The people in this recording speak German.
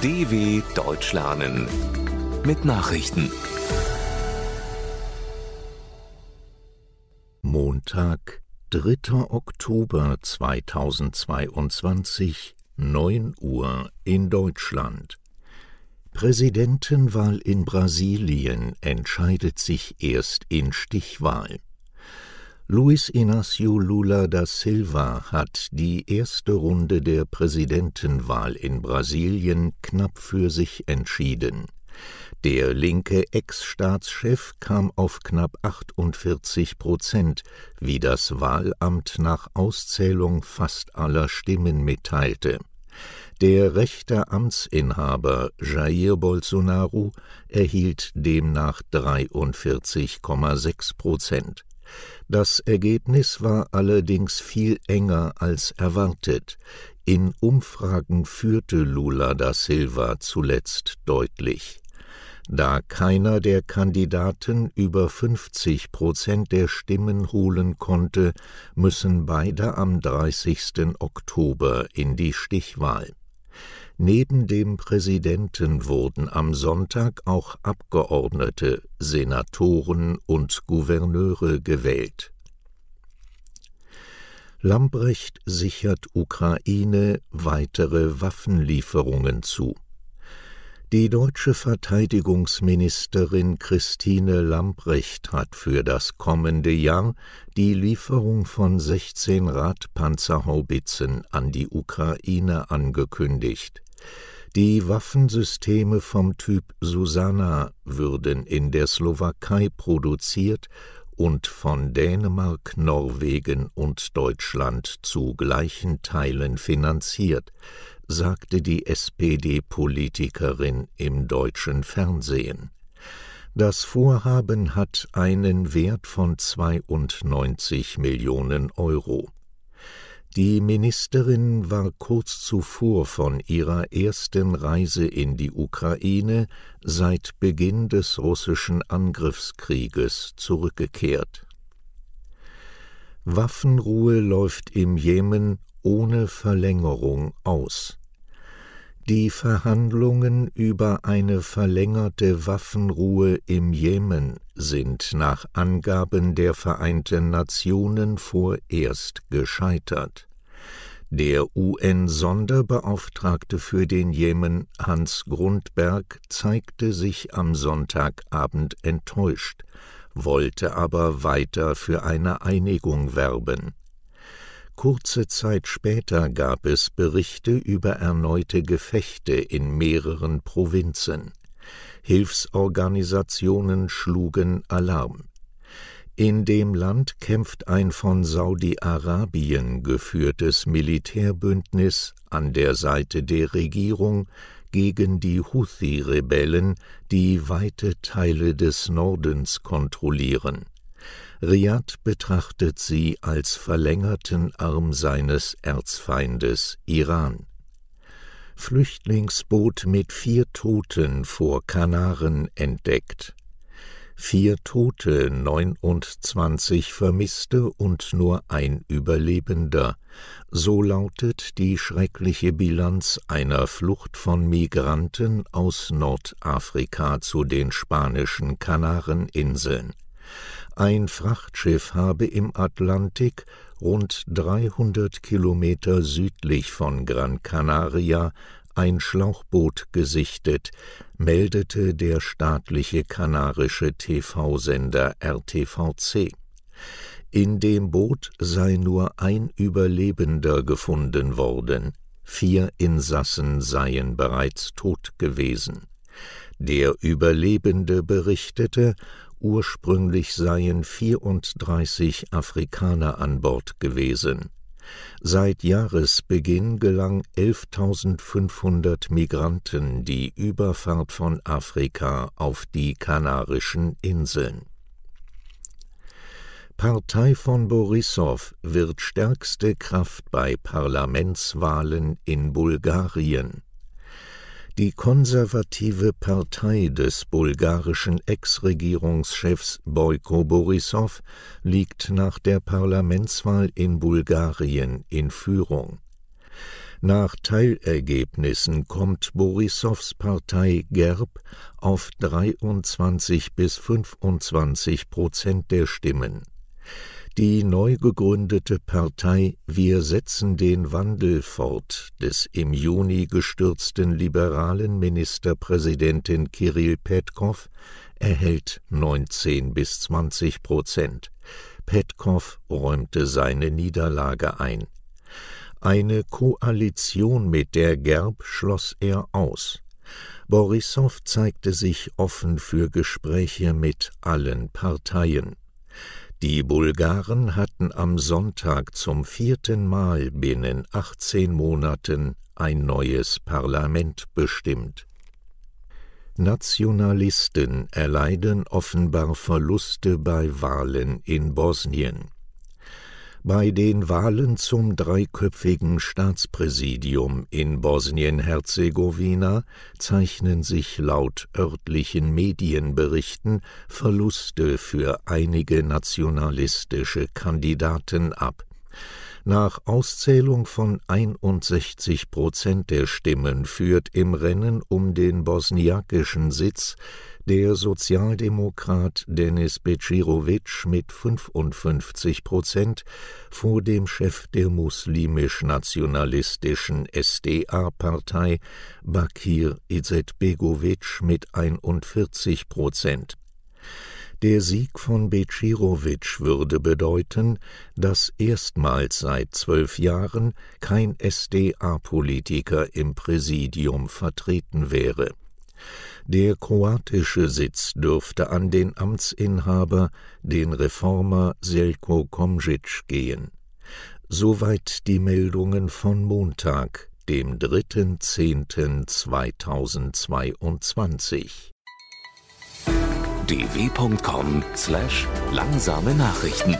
DW Deutsch lernen mit Nachrichten. Montag, 3. Oktober 2022, 9 Uhr in Deutschland. Präsidentenwahl in Brasilien entscheidet sich erst in Stichwahl. Luis Inácio Lula da Silva hat die erste Runde der Präsidentenwahl in Brasilien knapp für sich entschieden. Der linke Ex-Staatschef kam auf knapp 48 Prozent, wie das Wahlamt nach Auszählung fast aller Stimmen mitteilte. Der rechte Amtsinhaber Jair Bolsonaro erhielt demnach 43,6 Prozent. Das Ergebnis war allerdings viel enger als erwartet. In Umfragen führte Lula da Silva zuletzt deutlich. Da keiner der Kandidaten über 50 Prozent der Stimmen holen konnte, müssen beide am 30. Oktober in die Stichwahl. Neben dem Präsidenten wurden am Sonntag auch Abgeordnete, Senatoren und Gouverneure gewählt. Lambrecht sichert Ukraine weitere Waffenlieferungen zu. Die deutsche Verteidigungsministerin Christine Lambrecht hat für das kommende Jahr die Lieferung von 16 Radpanzerhaubitzen an die Ukraine angekündigt. Die Waffensysteme vom Typ Susanna würden in der Slowakei produziert und von Dänemark, Norwegen und Deutschland zu gleichen Teilen finanziert, sagte die SPD-Politikerin im deutschen Fernsehen. Das Vorhaben hat einen Wert von 92 Millionen Euro. Die Ministerin war kurz zuvor von ihrer ersten Reise in die Ukraine seit Beginn des russischen Angriffskrieges zurückgekehrt. Waffenruhe läuft im Jemen ohne Verlängerung aus. Die Verhandlungen über eine verlängerte Waffenruhe im Jemen sind nach Angaben der Vereinten Nationen vorerst gescheitert. Der UN-Sonderbeauftragte für den Jemen Hans Grundberg zeigte sich am Sonntagabend enttäuscht, wollte aber weiter für eine Einigung werben. Kurze Zeit später gab es Berichte über erneute Gefechte in mehreren Provinzen. Hilfsorganisationen schlugen Alarm. In dem Land kämpft ein von Saudi-Arabien geführtes Militärbündnis an der Seite der Regierung gegen die Houthi-Rebellen, die weite Teile des Nordens kontrollieren. Riad betrachtet sie als verlängerten Arm seines Erzfeindes Iran. Flüchtlingsboot mit vier Toten vor Kanaren entdeckt. Vier Tote, 29 Vermisste und nur ein Überlebender. So lautet die schreckliche Bilanz einer Flucht von Migranten aus Nordafrika zu den spanischen Kanareninseln. Ein Frachtschiff habe im Atlantik rund 300 Kilometer südlich von Gran Canaria ein Schlauchboot gesichtet, meldete der staatliche kanarische TV-Sender RTVC. In dem Boot sei nur ein Überlebender gefunden worden, vier Insassen seien bereits tot gewesen. Der Überlebende berichtete, Ursprünglich seien 34 Afrikaner an Bord gewesen. Seit Jahresbeginn gelang 11.500 Migranten die Überfahrt von Afrika auf die Kanarischen Inseln. Partei von Borissow wird stärkste Kraft bei Parlamentswahlen in Bulgarien. Die konservative Partei des bulgarischen Ex-Regierungschefs Boyko Borissow liegt nach der Parlamentswahl in Bulgarien in Führung. Nach Teilergebnissen kommt Borissows Partei Gerb auf 23 bis 25 Prozent der Stimmen. Die neu gegründete Partei Wir setzen den Wandel fort des im Juni gestürzten liberalen Ministerpräsidenten Kirill Petkov erhält 19 bis 20 Prozent. Petkov räumte seine Niederlage ein. Eine Koalition mit der Gerb schloss er aus. Borissow zeigte sich offen für Gespräche mit allen Parteien. Die Bulgaren hatten am Sonntag zum vierten Mal binnen 18 Monaten ein neues Parlament bestimmt. Nationalisten erleiden offenbar Verluste bei Wahlen in Bosnien. Bei den Wahlen zum dreiköpfigen Staatspräsidium in Bosnien-Herzegowina zeichnen sich laut örtlichen Medienberichten Verluste für einige nationalistische Kandidaten ab. Nach Auszählung von 61 Prozent der Stimmen führt im Rennen um den bosniakischen Sitz der Sozialdemokrat Denis Becirovic mit 55 Prozent vor dem Chef der muslimisch-nationalistischen SDA-Partei Bakir Izetbegovic mit 41 Prozent. Der Sieg von Becirovic würde bedeuten, dass erstmals seit zwölf Jahren kein SDA-Politiker im Präsidium vertreten wäre. Der kroatische Sitz dürfte an den Amtsinhaber, den Reformer Selko Komjic gehen. Soweit die Meldungen von Montag, dem 3.10.2022. dw.com/langsame Nachrichten